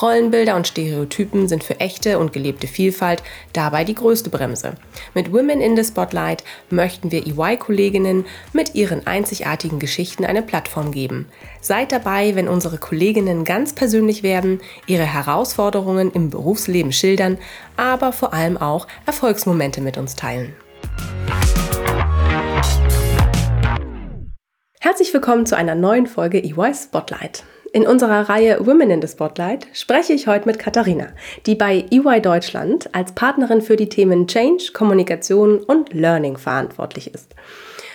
Rollenbilder und Stereotypen sind für echte und gelebte Vielfalt dabei die größte Bremse. Mit Women in the Spotlight möchten wir EY-Kolleginnen mit ihren einzigartigen Geschichten eine Plattform geben. Seid dabei, wenn unsere Kolleginnen ganz persönlich werden, ihre Herausforderungen im Berufsleben schildern, aber vor allem auch Erfolgsmomente mit uns teilen. Herzlich willkommen zu einer neuen Folge EY Spotlight. In unserer Reihe Women in the Spotlight spreche ich heute mit Katharina, die bei EY Deutschland als Partnerin für die Themen Change, Kommunikation und Learning verantwortlich ist.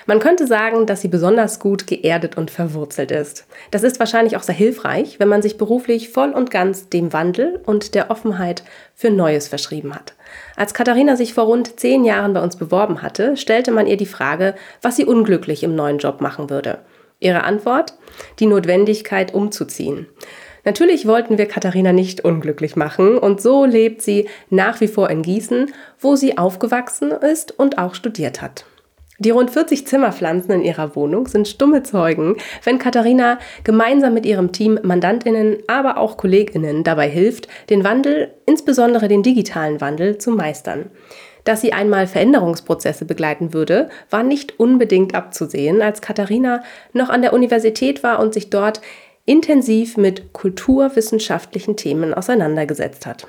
Man könnte sagen, dass sie besonders gut geerdet und verwurzelt ist. Das ist wahrscheinlich auch sehr hilfreich, wenn man sich beruflich voll und ganz dem Wandel und der Offenheit für Neues verschrieben hat. Als Katharina sich vor rund zehn Jahren bei uns beworben hatte, stellte man ihr die Frage, was sie unglücklich im neuen Job machen würde. Ihre Antwort? Die Notwendigkeit umzuziehen. Natürlich wollten wir Katharina nicht unglücklich machen und so lebt sie nach wie vor in Gießen, wo sie aufgewachsen ist und auch studiert hat. Die rund 40 Zimmerpflanzen in ihrer Wohnung sind stumme Zeugen, wenn Katharina gemeinsam mit ihrem Team Mandantinnen, aber auch Kolleginnen dabei hilft, den Wandel, insbesondere den digitalen Wandel, zu meistern. Dass sie einmal Veränderungsprozesse begleiten würde, war nicht unbedingt abzusehen, als Katharina noch an der Universität war und sich dort intensiv mit kulturwissenschaftlichen Themen auseinandergesetzt hat.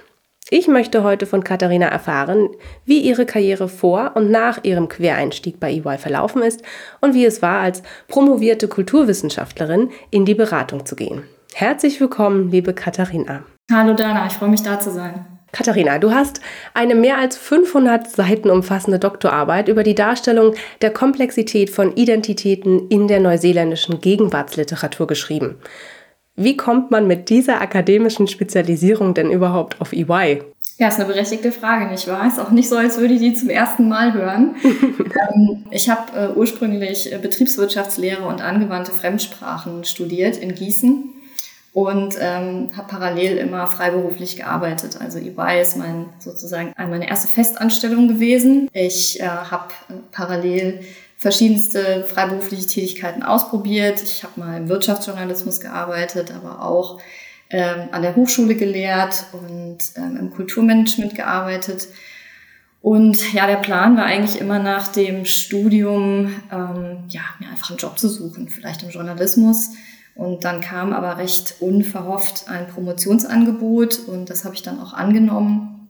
Ich möchte heute von Katharina erfahren, wie ihre Karriere vor und nach ihrem Quereinstieg bei EY verlaufen ist und wie es war, als promovierte Kulturwissenschaftlerin in die Beratung zu gehen. Herzlich willkommen, liebe Katharina. Hallo Dana, ich freue mich da zu sein. Katharina, du hast eine mehr als 500 Seiten umfassende Doktorarbeit über die Darstellung der Komplexität von Identitäten in der neuseeländischen Gegenwartsliteratur geschrieben. Wie kommt man mit dieser akademischen Spezialisierung denn überhaupt auf EY? Ja, ist eine berechtigte Frage, nicht wahr? Ist auch nicht so, als würde ich die zum ersten Mal hören. ähm, ich habe äh, ursprünglich äh, Betriebswirtschaftslehre und angewandte Fremdsprachen studiert in Gießen und ähm, habe parallel immer freiberuflich gearbeitet. Also EY ist mein sozusagen meine erste Festanstellung gewesen. Ich äh, habe äh, parallel verschiedenste freiberufliche Tätigkeiten ausprobiert. Ich habe mal im Wirtschaftsjournalismus gearbeitet, aber auch ähm, an der Hochschule gelehrt und ähm, im Kulturmanagement gearbeitet. Und ja, der Plan war eigentlich immer nach dem Studium, ähm, ja, mir einfach einen Job zu suchen, vielleicht im Journalismus und dann kam aber recht unverhofft ein Promotionsangebot und das habe ich dann auch angenommen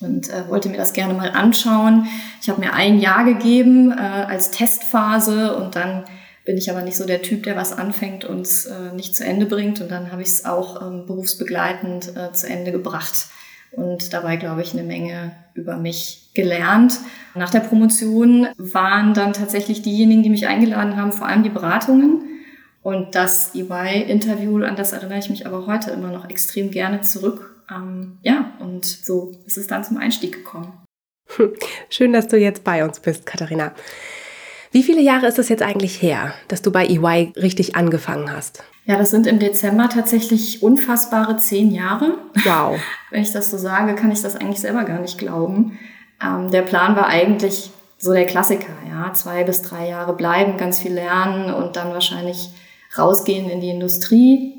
und äh, wollte mir das gerne mal anschauen. Ich habe mir ein Jahr gegeben äh, als Testphase und dann bin ich aber nicht so der Typ, der was anfängt und es äh, nicht zu Ende bringt. Und dann habe ich es auch ähm, berufsbegleitend äh, zu Ende gebracht und dabei, glaube ich, eine Menge über mich gelernt. Nach der Promotion waren dann tatsächlich diejenigen, die mich eingeladen haben, vor allem die Beratungen. Und das EY-Interview, an das erinnere ich mich aber heute immer noch extrem gerne zurück. Ähm, ja, und so ist es dann zum Einstieg gekommen. Schön, dass du jetzt bei uns bist, Katharina. Wie viele Jahre ist es jetzt eigentlich her, dass du bei EY richtig angefangen hast? Ja, das sind im Dezember tatsächlich unfassbare zehn Jahre. Wow. Wenn ich das so sage, kann ich das eigentlich selber gar nicht glauben. Ähm, der Plan war eigentlich so der Klassiker, ja, zwei bis drei Jahre bleiben, ganz viel lernen und dann wahrscheinlich rausgehen in die Industrie.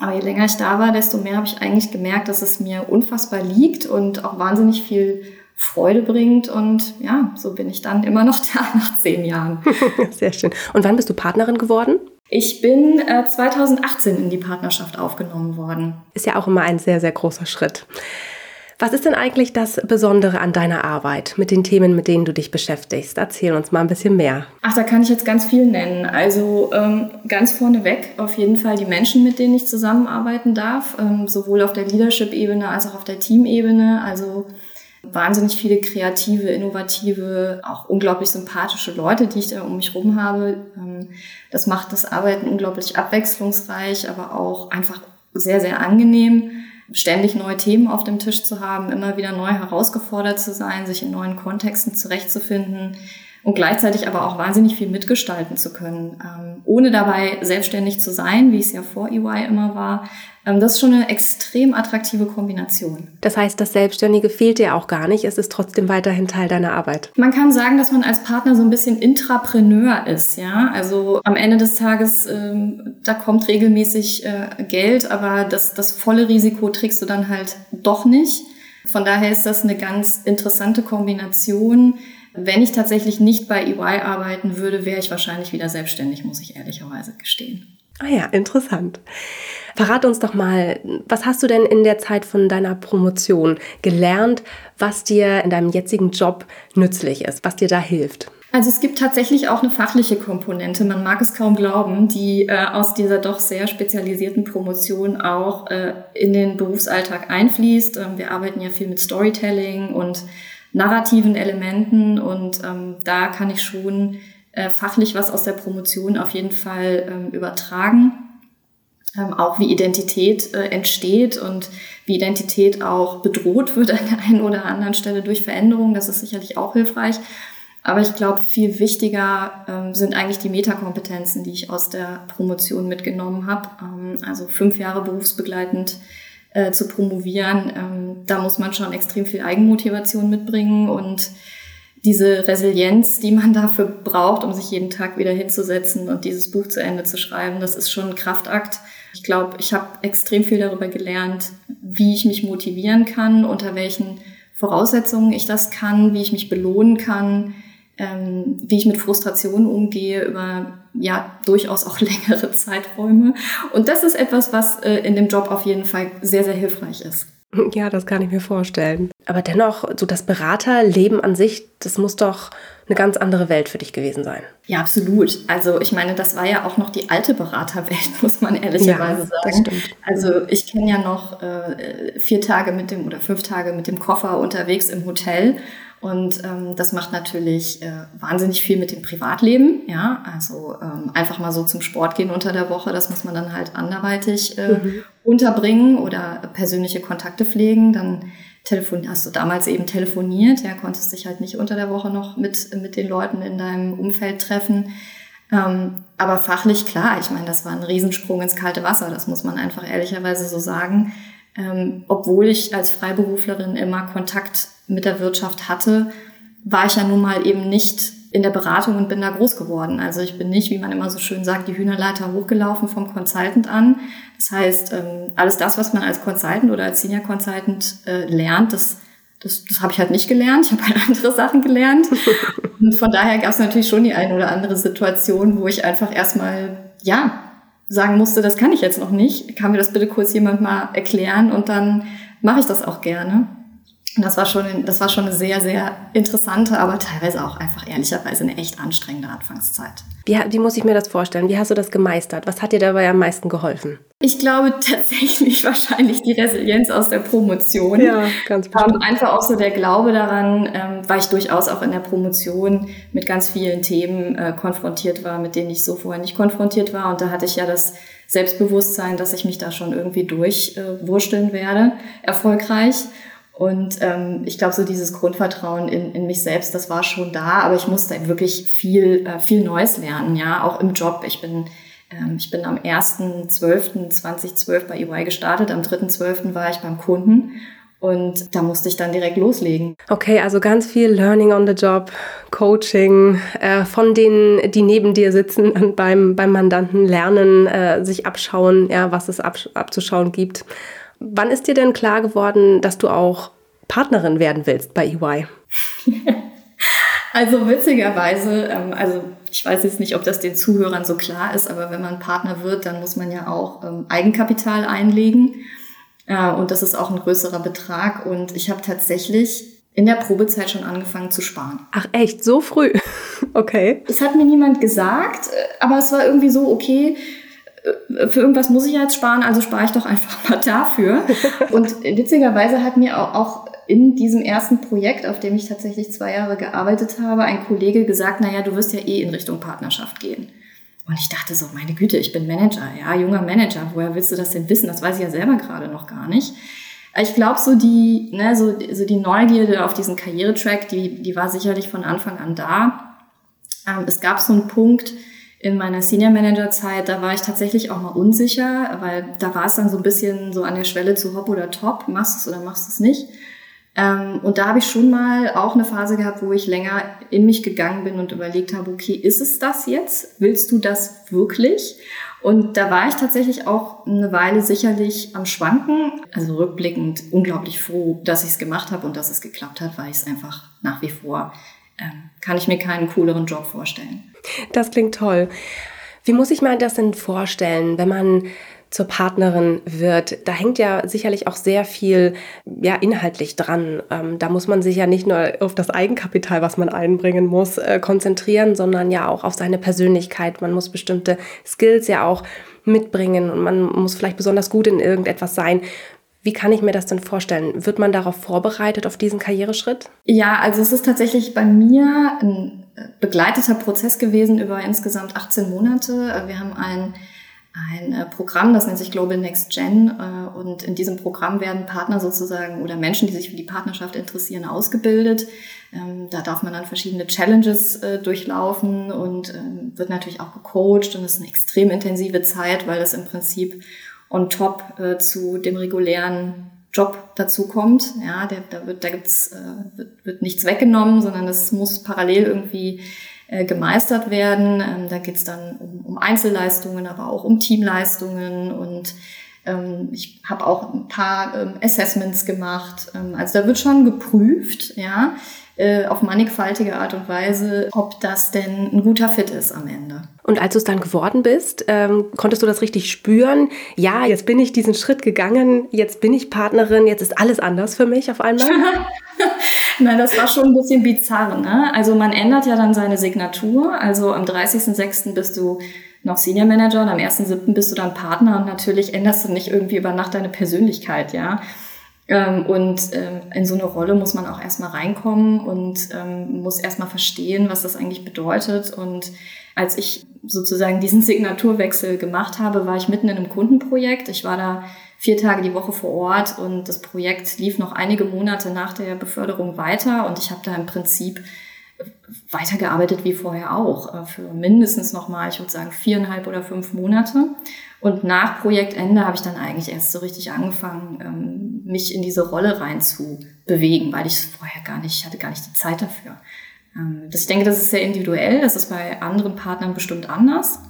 Aber je länger ich da war, desto mehr habe ich eigentlich gemerkt, dass es mir unfassbar liegt und auch wahnsinnig viel Freude bringt. Und ja, so bin ich dann immer noch da nach zehn Jahren. Sehr schön. Und wann bist du Partnerin geworden? Ich bin äh, 2018 in die Partnerschaft aufgenommen worden. Ist ja auch immer ein sehr, sehr großer Schritt. Was ist denn eigentlich das Besondere an deiner Arbeit mit den Themen, mit denen du dich beschäftigst? Erzähl uns mal ein bisschen mehr. Ach, da kann ich jetzt ganz viel nennen. Also ähm, ganz vorneweg auf jeden Fall die Menschen, mit denen ich zusammenarbeiten darf, ähm, sowohl auf der Leadership-Ebene als auch auf der Team-Ebene. Also wahnsinnig viele kreative, innovative, auch unglaublich sympathische Leute, die ich da um mich rum habe. Ähm, das macht das Arbeiten unglaublich abwechslungsreich, aber auch einfach sehr, sehr angenehm. Ständig neue Themen auf dem Tisch zu haben, immer wieder neu herausgefordert zu sein, sich in neuen Kontexten zurechtzufinden und gleichzeitig aber auch wahnsinnig viel mitgestalten zu können, ähm, ohne dabei selbstständig zu sein, wie es ja vor EY immer war. Ähm, das ist schon eine extrem attraktive Kombination. Das heißt, das Selbstständige fehlt dir auch gar nicht, es ist trotzdem weiterhin Teil deiner Arbeit. Man kann sagen, dass man als Partner so ein bisschen Intrapreneur ist, ja. Also am Ende des Tages, ähm, da kommt regelmäßig äh, Geld, aber das, das volle Risiko trägst du dann halt doch nicht. Von daher ist das eine ganz interessante Kombination wenn ich tatsächlich nicht bei EY arbeiten würde, wäre ich wahrscheinlich wieder selbstständig, muss ich ehrlicherweise gestehen. Ah ja, interessant. Verrat uns doch mal, was hast du denn in der Zeit von deiner Promotion gelernt, was dir in deinem jetzigen Job nützlich ist, was dir da hilft? Also es gibt tatsächlich auch eine fachliche Komponente, man mag es kaum glauben, die äh, aus dieser doch sehr spezialisierten Promotion auch äh, in den Berufsalltag einfließt. Ähm, wir arbeiten ja viel mit Storytelling und narrativen Elementen und ähm, da kann ich schon äh, fachlich was aus der Promotion auf jeden Fall ähm, übertragen. Ähm, auch wie Identität äh, entsteht und wie Identität auch bedroht wird an der einen oder anderen Stelle durch Veränderungen. Das ist sicherlich auch hilfreich. Aber ich glaube, viel wichtiger ähm, sind eigentlich die Metakompetenzen, die ich aus der Promotion mitgenommen habe. Ähm, also fünf Jahre berufsbegleitend äh, zu promovieren, ähm, da muss man schon extrem viel Eigenmotivation mitbringen und diese Resilienz, die man dafür braucht, um sich jeden Tag wieder hinzusetzen und dieses Buch zu Ende zu schreiben, das ist schon ein Kraftakt. Ich glaube, ich habe extrem viel darüber gelernt, wie ich mich motivieren kann, unter welchen Voraussetzungen ich das kann, wie ich mich belohnen kann, ähm, wie ich mit Frustration umgehe über ja durchaus auch längere Zeiträume. Und das ist etwas, was äh, in dem Job auf jeden Fall sehr, sehr hilfreich ist. Ja, das kann ich mir vorstellen. Aber dennoch, so das Beraterleben an sich, das muss doch eine ganz andere Welt für dich gewesen sein. Ja, absolut. Also ich meine, das war ja auch noch die alte Beraterwelt, muss man ehrlicherweise ja, sagen. Das stimmt. Also ich kenne ja noch äh, vier Tage mit dem oder fünf Tage mit dem Koffer unterwegs im Hotel und ähm, das macht natürlich äh, wahnsinnig viel mit dem Privatleben. Ja, also ähm, einfach mal so zum Sport gehen unter der Woche, das muss man dann halt anderweitig äh, mhm. unterbringen oder persönliche Kontakte pflegen. Dann telefon hast du damals eben telefoniert, ja, konntest dich halt nicht unter der Woche noch mit, mit den Leuten in deinem Umfeld treffen. Ähm, aber fachlich klar, ich meine, das war ein Riesensprung ins kalte Wasser, das muss man einfach ehrlicherweise so sagen. Ähm, obwohl ich als Freiberuflerin immer Kontakt mit der Wirtschaft hatte, war ich ja nun mal eben nicht in der Beratung und bin da groß geworden. Also ich bin nicht, wie man immer so schön sagt, die Hühnerleiter hochgelaufen vom Consultant an. Das heißt, ähm, alles das, was man als Consultant oder als Senior Consultant äh, lernt, das, das, das habe ich halt nicht gelernt. Ich habe halt andere Sachen gelernt. Und von daher gab es natürlich schon die eine oder andere Situation, wo ich einfach erstmal, ja, sagen musste, das kann ich jetzt noch nicht. Kann mir das bitte kurz jemand mal erklären und dann mache ich das auch gerne. Und das war schon, das war schon eine sehr, sehr interessante, aber teilweise auch einfach ehrlicherweise eine echt anstrengende Anfangszeit. Wie, wie muss ich mir das vorstellen? Wie hast du das gemeistert? Was hat dir dabei am meisten geholfen? Ich glaube tatsächlich wahrscheinlich die Resilienz aus der Promotion. Ja, ganz bestimmt. Ähm, einfach auch so der Glaube daran, ähm, weil ich durchaus auch in der Promotion mit ganz vielen Themen äh, konfrontiert war, mit denen ich so vorher nicht konfrontiert war. Und da hatte ich ja das Selbstbewusstsein, dass ich mich da schon irgendwie durchwursteln äh, werde, erfolgreich. Und ähm, ich glaube, so dieses Grundvertrauen in, in mich selbst, das war schon da, aber ich musste wirklich viel, äh, viel Neues lernen, ja, auch im Job. Ich bin, ähm, ich bin am 1.12.2012 bei EY gestartet, am 3.12. war ich beim Kunden und da musste ich dann direkt loslegen. Okay, also ganz viel Learning on the Job, Coaching, äh, von denen, die neben dir sitzen und beim, beim Mandanten lernen, äh, sich abschauen, ja, was es ab, abzuschauen gibt. Wann ist dir denn klar geworden, dass du auch Partnerin werden willst bei EY? also witzigerweise, ähm, also ich weiß jetzt nicht, ob das den Zuhörern so klar ist, aber wenn man Partner wird, dann muss man ja auch ähm, Eigenkapital einlegen. Äh, und das ist auch ein größerer Betrag. Und ich habe tatsächlich in der Probezeit schon angefangen zu sparen. Ach echt, so früh? okay. Es hat mir niemand gesagt, äh, aber es war irgendwie so, okay, für irgendwas muss ich jetzt sparen, also spare ich doch einfach mal dafür. Und witzigerweise hat mir auch in diesem ersten Projekt, auf dem ich tatsächlich zwei Jahre gearbeitet habe, ein Kollege gesagt, naja, du wirst ja eh in Richtung Partnerschaft gehen. Und ich dachte so, meine Güte, ich bin Manager, ja, junger Manager. Woher willst du das denn wissen? Das weiß ich ja selber gerade noch gar nicht. Ich glaube, so die, ne, so, so die Neugierde auf diesen Karrieretrack, die, die war sicherlich von Anfang an da. Ähm, es gab so einen Punkt in meiner Senior Manager Zeit, da war ich tatsächlich auch mal unsicher, weil da war es dann so ein bisschen so an der Schwelle zu Hop oder Top, machst du es oder machst du es nicht. Ähm, und da habe ich schon mal auch eine Phase gehabt, wo ich länger in mich gegangen bin und überlegt habe, okay, ist es das jetzt? Willst du das wirklich? Und da war ich tatsächlich auch eine Weile sicherlich am Schwanken. Also rückblickend unglaublich froh, dass ich es gemacht habe und dass es geklappt hat, weil ich es einfach nach wie vor, ähm, kann ich mir keinen cooleren Job vorstellen. Das klingt toll. Wie muss ich mir das denn vorstellen, wenn man zur Partnerin wird, da hängt ja sicherlich auch sehr viel ja, inhaltlich dran. Ähm, da muss man sich ja nicht nur auf das Eigenkapital, was man einbringen muss, äh, konzentrieren, sondern ja auch auf seine Persönlichkeit. Man muss bestimmte Skills ja auch mitbringen und man muss vielleicht besonders gut in irgendetwas sein. Wie kann ich mir das denn vorstellen? Wird man darauf vorbereitet, auf diesen Karriereschritt? Ja, also es ist tatsächlich bei mir ein begleiteter Prozess gewesen über insgesamt 18 Monate. Wir haben ein ein äh, Programm, das nennt sich Global Next Gen. Äh, und in diesem Programm werden Partner sozusagen oder Menschen, die sich für die Partnerschaft interessieren, ausgebildet. Ähm, da darf man dann verschiedene Challenges äh, durchlaufen und ähm, wird natürlich auch gecoacht. Und es ist eine extrem intensive Zeit, weil das im Prinzip on top zu dem regulären Job dazu kommt. Ja, der, da wird, da gibt's, wird, wird nichts weggenommen, sondern das muss parallel irgendwie äh, gemeistert werden. Ähm, da geht es dann um, um, Einzelleistungen, aber auch um Teamleistungen und ähm, ich habe auch ein paar ähm, Assessments gemacht. Ähm, also da wird schon geprüft, ja, äh, auf mannigfaltige Art und Weise, ob das denn ein guter Fit ist am Ende. Und als du es dann geworden bist, ähm, konntest du das richtig spüren? Ja, jetzt bin ich diesen Schritt gegangen, jetzt bin ich Partnerin, jetzt ist alles anders für mich auf einmal? Nein, das war schon ein bisschen bizarr. Ne? Also man ändert ja dann seine Signatur. Also am 30.06. bist du noch Senior Manager und am 1.07. bist du dann Partner und natürlich änderst du nicht irgendwie über Nacht deine Persönlichkeit, ja. Ähm, und ähm, in so eine Rolle muss man auch erstmal reinkommen und ähm, muss erstmal verstehen, was das eigentlich bedeutet. Und als ich sozusagen diesen Signaturwechsel gemacht habe, war ich mitten in einem Kundenprojekt. Ich war da vier Tage die Woche vor Ort und das Projekt lief noch einige Monate nach der Beförderung weiter und ich habe da im Prinzip weitergearbeitet wie vorher auch, äh, für mindestens nochmal, ich würde sagen, viereinhalb oder fünf Monate. Und nach Projektende habe ich dann eigentlich erst so richtig angefangen, ähm, mich in diese Rolle rein zu bewegen, weil ich vorher gar nicht, hatte gar nicht die Zeit dafür. Ähm, ich denke, das ist sehr individuell, das ist bei anderen Partnern bestimmt anders.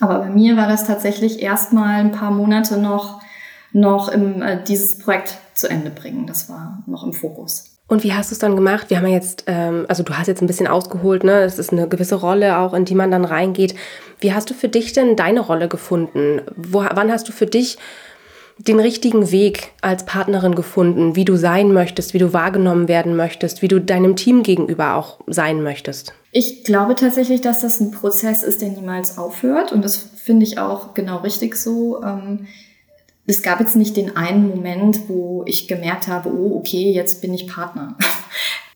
Aber bei mir war das tatsächlich erstmal ein paar Monate noch, noch im, äh, dieses Projekt zu Ende bringen. Das war noch im Fokus. Und wie hast du es dann gemacht? Wir haben ja jetzt, ähm, also du hast jetzt ein bisschen ausgeholt, ne? Es ist eine gewisse Rolle auch, in die man dann reingeht. Wie hast du für dich denn deine Rolle gefunden? Wo, wann hast du für dich den richtigen Weg als Partnerin gefunden, wie du sein möchtest, wie du wahrgenommen werden möchtest, wie du deinem Team gegenüber auch sein möchtest? Ich glaube tatsächlich, dass das ein Prozess ist, der niemals aufhört. Und das finde ich auch genau richtig so. Ähm, es gab jetzt nicht den einen Moment, wo ich gemerkt habe, oh, okay, jetzt bin ich Partner.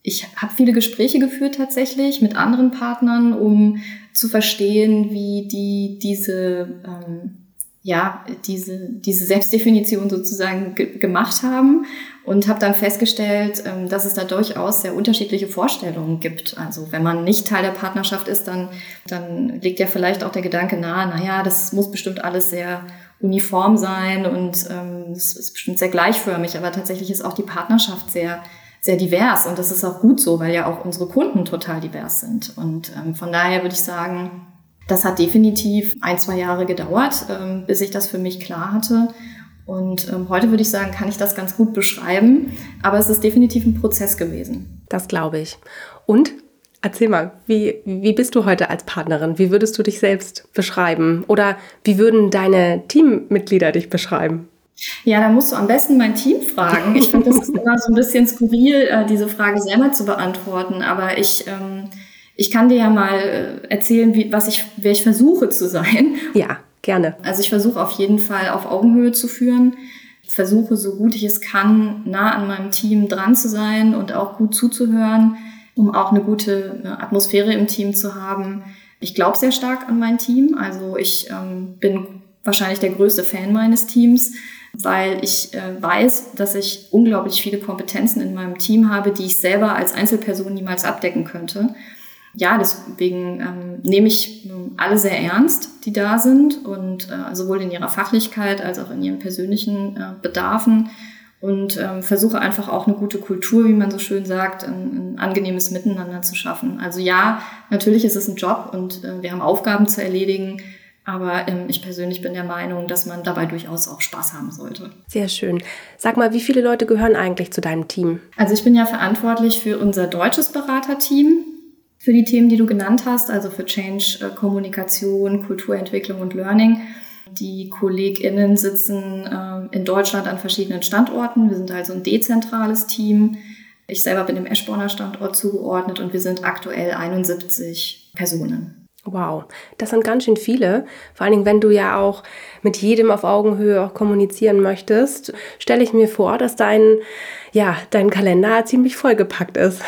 Ich habe viele Gespräche geführt tatsächlich mit anderen Partnern, um zu verstehen, wie die diese ähm, ja diese diese Selbstdefinition sozusagen ge gemacht haben und habe dann festgestellt, ähm, dass es da durchaus sehr unterschiedliche Vorstellungen gibt. Also wenn man nicht Teil der Partnerschaft ist, dann dann liegt ja vielleicht auch der Gedanke nahe, na ja, das muss bestimmt alles sehr uniform sein und ähm, es ist bestimmt sehr gleichförmig, aber tatsächlich ist auch die Partnerschaft sehr sehr divers und das ist auch gut so, weil ja auch unsere Kunden total divers sind. Und ähm, von daher würde ich sagen, das hat definitiv ein, zwei Jahre gedauert, ähm, bis ich das für mich klar hatte. Und ähm, heute würde ich sagen, kann ich das ganz gut beschreiben, aber es ist definitiv ein Prozess gewesen. Das glaube ich. Und Erzähl mal, wie, wie bist du heute als Partnerin? Wie würdest du dich selbst beschreiben? Oder wie würden deine Teammitglieder dich beschreiben? Ja, da musst du am besten mein Team fragen. Ich finde, das ist immer so ein bisschen skurril, äh, diese Frage selber zu beantworten. Aber ich, ähm, ich kann dir ja mal äh, erzählen, wie, was ich, wer ich versuche zu sein. Ja, gerne. Also ich versuche auf jeden Fall auf Augenhöhe zu führen. Ich versuche, so gut ich es kann, nah an meinem Team dran zu sein und auch gut zuzuhören um auch eine gute Atmosphäre im Team zu haben. Ich glaube sehr stark an mein Team. Also ich ähm, bin wahrscheinlich der größte Fan meines Teams, weil ich äh, weiß, dass ich unglaublich viele Kompetenzen in meinem Team habe, die ich selber als Einzelperson niemals abdecken könnte. Ja, deswegen ähm, nehme ich alle sehr ernst, die da sind und äh, sowohl in ihrer Fachlichkeit als auch in ihren persönlichen äh, Bedarfen und ähm, versuche einfach auch eine gute Kultur, wie man so schön sagt, ein, ein angenehmes Miteinander zu schaffen. Also ja, natürlich ist es ein Job und äh, wir haben Aufgaben zu erledigen, aber ähm, ich persönlich bin der Meinung, dass man dabei durchaus auch Spaß haben sollte. Sehr schön. Sag mal, wie viele Leute gehören eigentlich zu deinem Team? Also ich bin ja verantwortlich für unser deutsches Beraterteam, für die Themen, die du genannt hast, also für Change, äh, Kommunikation, Kulturentwicklung und Learning. Die KollegInnen sitzen äh, in Deutschland an verschiedenen Standorten. Wir sind also ein dezentrales Team. Ich selber bin dem Eschborner Standort zugeordnet und wir sind aktuell 71 Personen. Wow, das sind ganz schön viele. Vor allen Dingen, wenn du ja auch mit jedem auf Augenhöhe auch kommunizieren möchtest, stelle ich mir vor, dass dein, ja, dein Kalender ziemlich vollgepackt ist.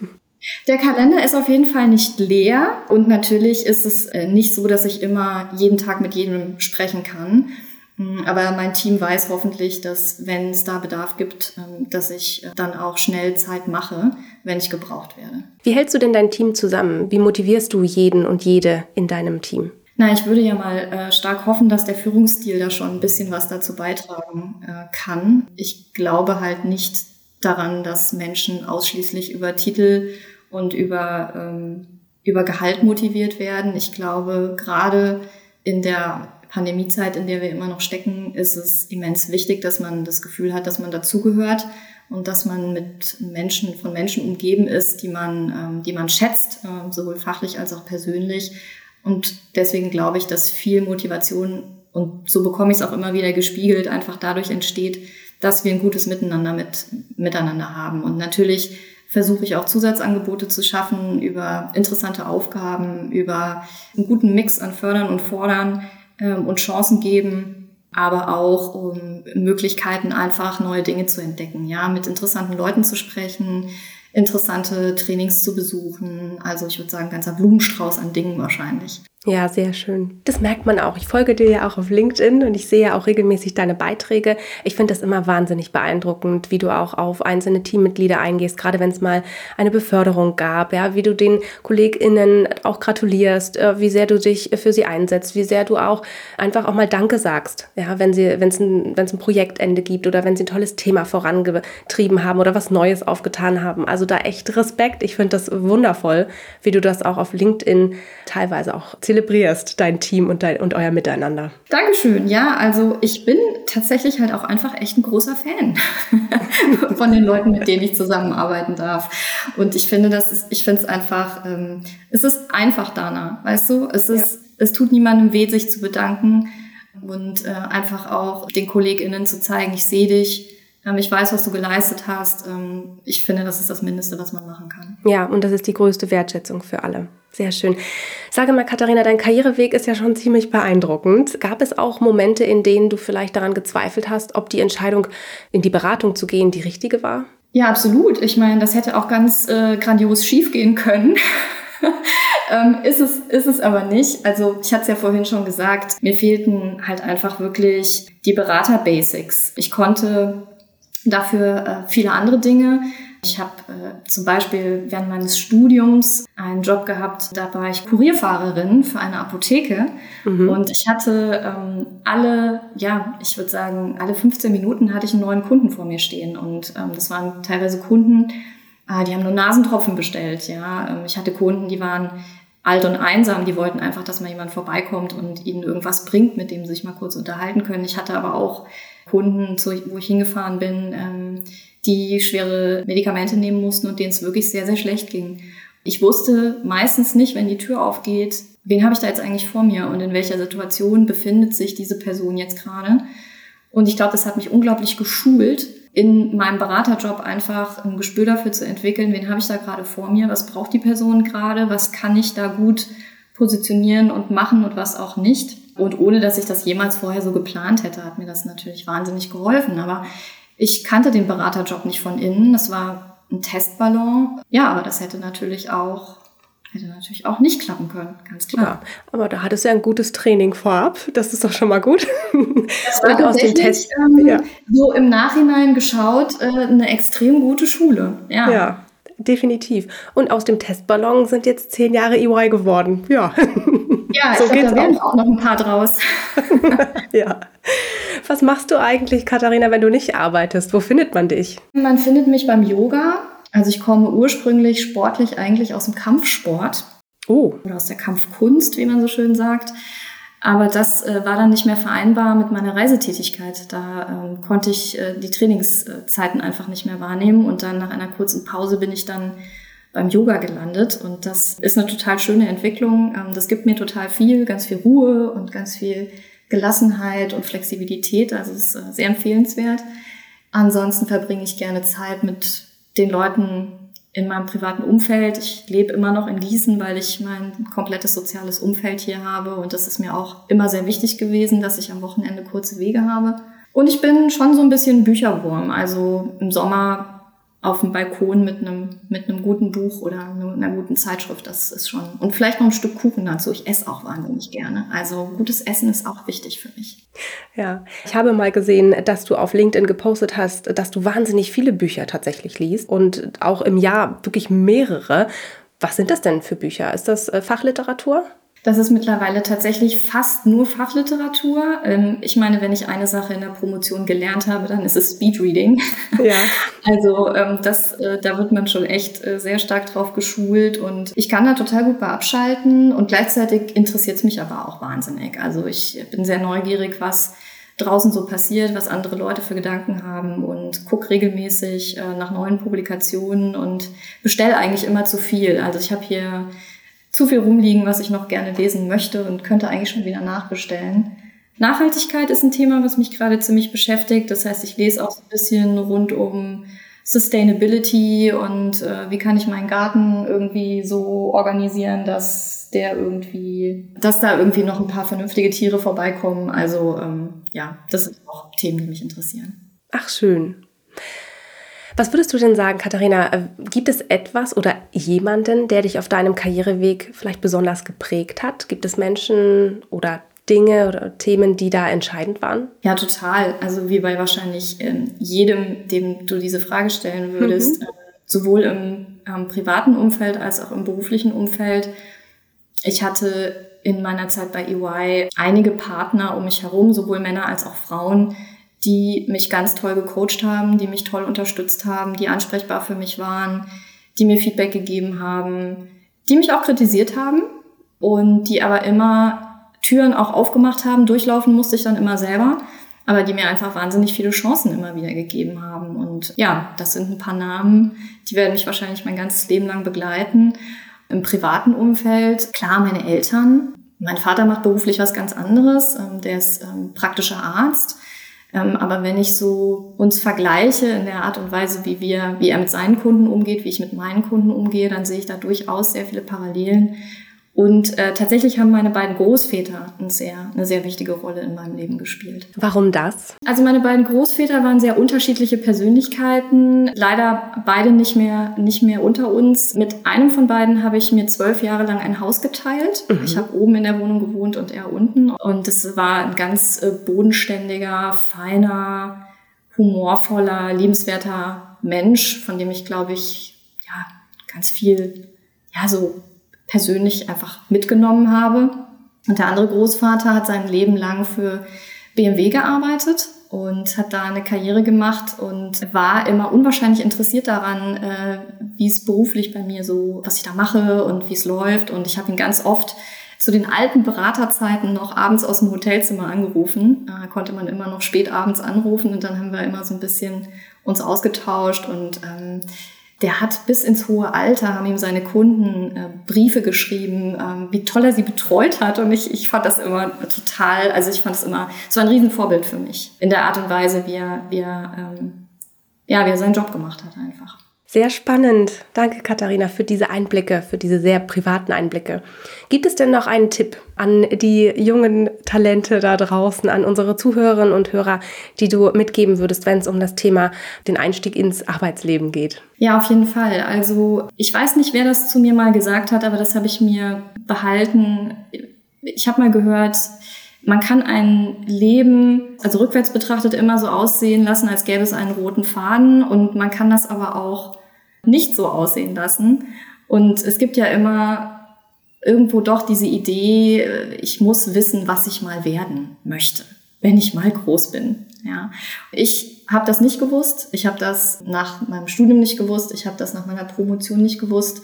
Der Kalender ist auf jeden Fall nicht leer und natürlich ist es äh, nicht so, dass ich immer jeden Tag mit jedem sprechen kann. Mm, aber mein Team weiß hoffentlich, dass wenn es da Bedarf gibt, ähm, dass ich äh, dann auch schnell Zeit mache, wenn ich gebraucht werde. Wie hältst du denn dein Team zusammen? Wie motivierst du jeden und jede in deinem Team? Na, ich würde ja mal äh, stark hoffen, dass der Führungsstil da schon ein bisschen was dazu beitragen äh, kann. Ich glaube halt nicht daran, dass Menschen ausschließlich über Titel und über, ähm, über Gehalt motiviert werden. Ich glaube, gerade in der Pandemiezeit, in der wir immer noch stecken, ist es immens wichtig, dass man das Gefühl hat, dass man dazugehört und dass man mit Menschen, von Menschen umgeben ist, die man, ähm, die man schätzt, äh, sowohl fachlich als auch persönlich. Und deswegen glaube ich, dass viel Motivation und so bekomme ich es auch immer wieder gespiegelt, einfach dadurch entsteht, dass wir ein gutes Miteinander mit, miteinander haben. Und natürlich versuche ich auch Zusatzangebote zu schaffen über interessante Aufgaben, über einen guten Mix an Fördern und Fordern, ähm, und Chancen geben, aber auch um Möglichkeiten, einfach neue Dinge zu entdecken, ja, mit interessanten Leuten zu sprechen, interessante Trainings zu besuchen. Also ich würde sagen, ganzer Blumenstrauß an Dingen wahrscheinlich. Ja, sehr schön. Das merkt man auch. Ich folge dir ja auch auf LinkedIn und ich sehe ja auch regelmäßig deine Beiträge. Ich finde das immer wahnsinnig beeindruckend, wie du auch auf einzelne Teammitglieder eingehst, gerade wenn es mal eine Beförderung gab, ja, wie du den KollegInnen auch gratulierst, äh, wie sehr du dich für sie einsetzt, wie sehr du auch einfach auch mal Danke sagst, ja, wenn sie, wenn es ein, wenn es ein Projektende gibt oder wenn sie ein tolles Thema vorangetrieben haben oder was Neues aufgetan haben. Also da echt Respekt. Ich finde das wundervoll, wie du das auch auf LinkedIn teilweise auch zelebrierst, dein Team und, dein, und euer Miteinander. Dankeschön. Ja, also ich bin tatsächlich halt auch einfach echt ein großer Fan von den Leuten, mit denen ich zusammenarbeiten darf. Und ich finde, das ist, ich finde es einfach, ähm, es ist einfach, Dana, weißt du? Es ist, ja. es tut niemandem weh, sich zu bedanken und äh, einfach auch den KollegInnen zu zeigen, ich sehe dich, ähm, ich weiß, was du geleistet hast. Ähm, ich finde, das ist das Mindeste, was man machen kann. Ja, und das ist die größte Wertschätzung für alle. Sehr schön. Sage mal, Katharina, dein Karriereweg ist ja schon ziemlich beeindruckend. Gab es auch Momente, in denen du vielleicht daran gezweifelt hast, ob die Entscheidung, in die Beratung zu gehen, die richtige war? Ja, absolut. Ich meine, das hätte auch ganz äh, grandios schiefgehen können. ähm, ist, es, ist es aber nicht. Also ich hatte es ja vorhin schon gesagt, mir fehlten halt einfach wirklich die Berater-Basics. Ich konnte dafür äh, viele andere Dinge. Ich habe äh, zum Beispiel während meines Studiums einen Job gehabt, da war ich Kurierfahrerin für eine Apotheke mhm. und ich hatte ähm, alle, ja, ich würde sagen, alle 15 Minuten hatte ich einen neuen Kunden vor mir stehen und ähm, das waren teilweise Kunden, äh, die haben nur Nasentropfen bestellt, ja. Ähm, ich hatte Kunden, die waren alt und einsam, die wollten einfach, dass mal jemand vorbeikommt und ihnen irgendwas bringt, mit dem sie sich mal kurz unterhalten können. Ich hatte aber auch Kunden, wo ich hingefahren bin, ähm, die schwere Medikamente nehmen mussten und denen es wirklich sehr, sehr schlecht ging. Ich wusste meistens nicht, wenn die Tür aufgeht, wen habe ich da jetzt eigentlich vor mir und in welcher Situation befindet sich diese Person jetzt gerade. Und ich glaube, das hat mich unglaublich geschult, in meinem Beraterjob einfach ein Gespür dafür zu entwickeln, wen habe ich da gerade vor mir, was braucht die Person gerade, was kann ich da gut positionieren und machen und was auch nicht. Und ohne dass ich das jemals vorher so geplant hätte, hat mir das natürlich wahnsinnig geholfen. Aber ich kannte den Beraterjob nicht von innen. Das war ein Testballon. Ja, aber das hätte natürlich auch hätte natürlich auch nicht klappen können, ganz klar. Ja, aber da hattest du ja ein gutes Training vorab. Das ist doch schon mal gut. Das war Und aus dem Test ähm, ja. so im Nachhinein geschaut äh, eine extrem gute Schule. Ja. ja, definitiv. Und aus dem Testballon sind jetzt zehn Jahre EY geworden. Ja. Ja, so ich glaube, da werden auch. auch noch ein paar draus. ja. Was machst du eigentlich, Katharina, wenn du nicht arbeitest? Wo findet man dich? Man findet mich beim Yoga. Also ich komme ursprünglich sportlich eigentlich aus dem Kampfsport. Oh. Oder aus der Kampfkunst, wie man so schön sagt. Aber das äh, war dann nicht mehr vereinbar mit meiner Reisetätigkeit. Da ähm, konnte ich äh, die Trainingszeiten einfach nicht mehr wahrnehmen. Und dann nach einer kurzen Pause bin ich dann beim Yoga gelandet. Und das ist eine total schöne Entwicklung. Ähm, das gibt mir total viel, ganz viel Ruhe und ganz viel Gelassenheit und Flexibilität. Also es ist äh, sehr empfehlenswert. Ansonsten verbringe ich gerne Zeit mit den Leuten in meinem privaten Umfeld. Ich lebe immer noch in Gießen, weil ich mein komplettes soziales Umfeld hier habe. Und das ist mir auch immer sehr wichtig gewesen, dass ich am Wochenende kurze Wege habe. Und ich bin schon so ein bisschen Bücherwurm. Also im Sommer auf dem Balkon mit einem, mit einem guten Buch oder einer guten Zeitschrift, das ist schon. Und vielleicht noch ein Stück Kuchen dazu. Ich esse auch wahnsinnig gerne. Also gutes Essen ist auch wichtig für mich. Ja, ich habe mal gesehen, dass du auf LinkedIn gepostet hast, dass du wahnsinnig viele Bücher tatsächlich liest und auch im Jahr wirklich mehrere. Was sind das denn für Bücher? Ist das äh, Fachliteratur? Das ist mittlerweile tatsächlich fast nur Fachliteratur. Ähm, ich meine, wenn ich eine Sache in der Promotion gelernt habe, dann ist es Speedreading. Ja. Also ähm, das, äh, da wird man schon echt äh, sehr stark drauf geschult und ich kann da total gut bei abschalten und gleichzeitig interessiert es mich aber auch wahnsinnig. Also ich bin sehr neugierig, was draußen so passiert, was andere Leute für Gedanken haben und gucke regelmäßig äh, nach neuen Publikationen und bestelle eigentlich immer zu viel. Also ich habe hier zu viel rumliegen, was ich noch gerne lesen möchte und könnte eigentlich schon wieder nachbestellen. Nachhaltigkeit ist ein Thema, was mich gerade ziemlich beschäftigt. Das heißt, ich lese auch so ein bisschen rund um Sustainability und äh, wie kann ich meinen Garten irgendwie so organisieren, dass der irgendwie, dass da irgendwie noch ein paar vernünftige Tiere vorbeikommen. Also ähm, ja, das sind auch Themen, die mich interessieren. Ach schön. Was würdest du denn sagen, Katharina? Äh, gibt es etwas oder jemanden, der dich auf deinem Karriereweg vielleicht besonders geprägt hat? Gibt es Menschen oder Dinge oder Themen, die da entscheidend waren? Ja, total. Also wie bei wahrscheinlich ähm, jedem, dem du diese Frage stellen würdest, mhm. äh, sowohl im ähm, privaten Umfeld als auch im beruflichen Umfeld. Ich hatte in meiner Zeit bei EY einige Partner um mich herum, sowohl Männer als auch Frauen, die mich ganz toll gecoacht haben, die mich toll unterstützt haben, die ansprechbar für mich waren, die mir Feedback gegeben haben, die mich auch kritisiert haben und die aber immer Türen auch aufgemacht haben. Durchlaufen musste ich dann immer selber, aber die mir einfach wahnsinnig viele Chancen immer wieder gegeben haben. Und ja, das sind ein paar Namen, die werden mich wahrscheinlich mein ganzes Leben lang begleiten. Im privaten Umfeld, klar, meine Eltern. Mein Vater macht beruflich was ganz anderes. Ähm, der ist ähm, praktischer Arzt. Ähm, aber wenn ich so uns vergleiche in der Art und Weise, wie wir, wie er mit seinen Kunden umgeht, wie ich mit meinen Kunden umgehe, dann sehe ich da durchaus sehr viele Parallelen. Und äh, tatsächlich haben meine beiden Großväter ein sehr, eine sehr wichtige Rolle in meinem Leben gespielt. Warum das? Also meine beiden Großväter waren sehr unterschiedliche Persönlichkeiten. Leider beide nicht mehr, nicht mehr unter uns. Mit einem von beiden habe ich mir zwölf Jahre lang ein Haus geteilt. Mhm. Ich habe oben in der Wohnung gewohnt und er unten. Und es war ein ganz äh, bodenständiger, feiner, humorvoller, liebenswerter Mensch, von dem ich, glaube ich, ja, ganz viel, ja, so persönlich einfach mitgenommen habe. Und der andere Großvater hat sein Leben lang für BMW gearbeitet und hat da eine Karriere gemacht und war immer unwahrscheinlich interessiert daran, äh, wie es beruflich bei mir so, was ich da mache und wie es läuft. Und ich habe ihn ganz oft zu den alten Beraterzeiten noch abends aus dem Hotelzimmer angerufen. Da konnte man immer noch spät abends anrufen und dann haben wir immer so ein bisschen uns ausgetauscht und ähm, der hat bis ins hohe Alter, haben ihm seine Kunden äh, Briefe geschrieben, ähm, wie toll er sie betreut hat. Und ich, ich fand das immer total, also ich fand es immer, es war ein Riesenvorbild für mich in der Art und Weise, wie er, wie er, ähm, ja, wie er seinen Job gemacht hat einfach. Sehr spannend. Danke, Katharina, für diese Einblicke, für diese sehr privaten Einblicke. Gibt es denn noch einen Tipp an die jungen Talente da draußen, an unsere Zuhörerinnen und Hörer, die du mitgeben würdest, wenn es um das Thema den Einstieg ins Arbeitsleben geht? Ja, auf jeden Fall. Also ich weiß nicht, wer das zu mir mal gesagt hat, aber das habe ich mir behalten. Ich habe mal gehört, man kann ein Leben, also rückwärts betrachtet, immer so aussehen lassen, als gäbe es einen roten Faden und man kann das aber auch nicht so aussehen lassen. Und es gibt ja immer irgendwo doch diese Idee, ich muss wissen, was ich mal werden möchte, wenn ich mal groß bin. Ja, ich habe das nicht gewusst. Ich habe das nach meinem Studium nicht gewusst. Ich habe das nach meiner Promotion nicht gewusst.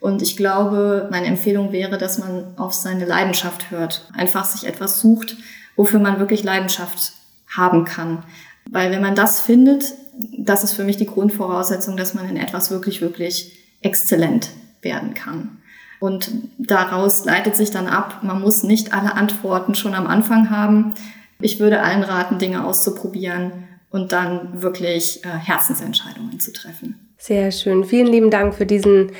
Und ich glaube, meine Empfehlung wäre, dass man auf seine Leidenschaft hört. Einfach sich etwas sucht, wofür man wirklich Leidenschaft haben kann. Weil wenn man das findet, das ist für mich die Grundvoraussetzung, dass man in etwas wirklich, wirklich exzellent werden kann. Und daraus leitet sich dann ab, man muss nicht alle Antworten schon am Anfang haben. Ich würde allen raten, Dinge auszuprobieren und dann wirklich äh, Herzensentscheidungen zu treffen. Sehr schön. Vielen lieben Dank für diesen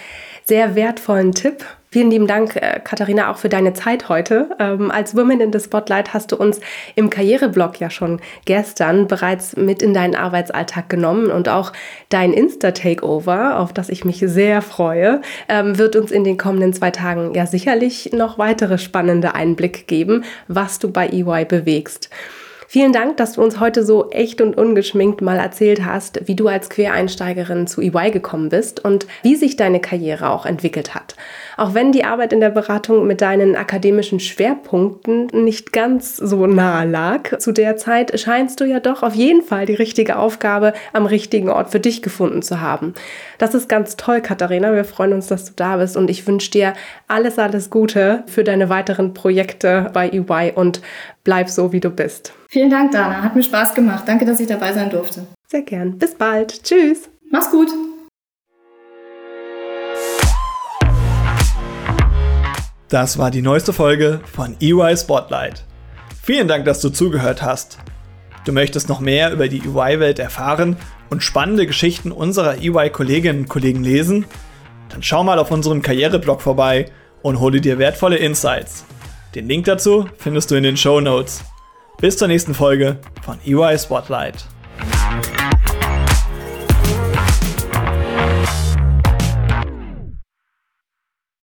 sehr wertvollen Tipp. Vielen lieben Dank, äh, Katharina, auch für deine Zeit heute. Ähm, als Women in the Spotlight hast du uns im Karriereblog ja schon gestern bereits mit in deinen Arbeitsalltag genommen und auch dein Insta-Takeover, auf das ich mich sehr freue, ähm, wird uns in den kommenden zwei Tagen ja sicherlich noch weitere spannende Einblick geben, was du bei EY bewegst. Vielen Dank, dass du uns heute so echt und ungeschminkt mal erzählt hast, wie du als Quereinsteigerin zu EY gekommen bist und wie sich deine Karriere auch entwickelt hat. Auch wenn die Arbeit in der Beratung mit deinen akademischen Schwerpunkten nicht ganz so nahe lag, zu der Zeit scheinst du ja doch auf jeden Fall die richtige Aufgabe am richtigen Ort für dich gefunden zu haben. Das ist ganz toll, Katharina. Wir freuen uns, dass du da bist und ich wünsche dir alles, alles Gute für deine weiteren Projekte bei EY und bleib so, wie du bist. Vielen Dank, Dana. Hat mir Spaß gemacht. Danke, dass ich dabei sein durfte. Sehr gern. Bis bald. Tschüss. Mach's gut. Das war die neueste Folge von EY Spotlight. Vielen Dank, dass du zugehört hast. Du möchtest noch mehr über die EY-Welt erfahren und spannende Geschichten unserer EY-Kolleginnen und Kollegen lesen? Dann schau mal auf unserem Karriereblog vorbei und hole dir wertvolle Insights. Den Link dazu findest du in den Show Notes. Bis zur nächsten Folge von EY Spotlight.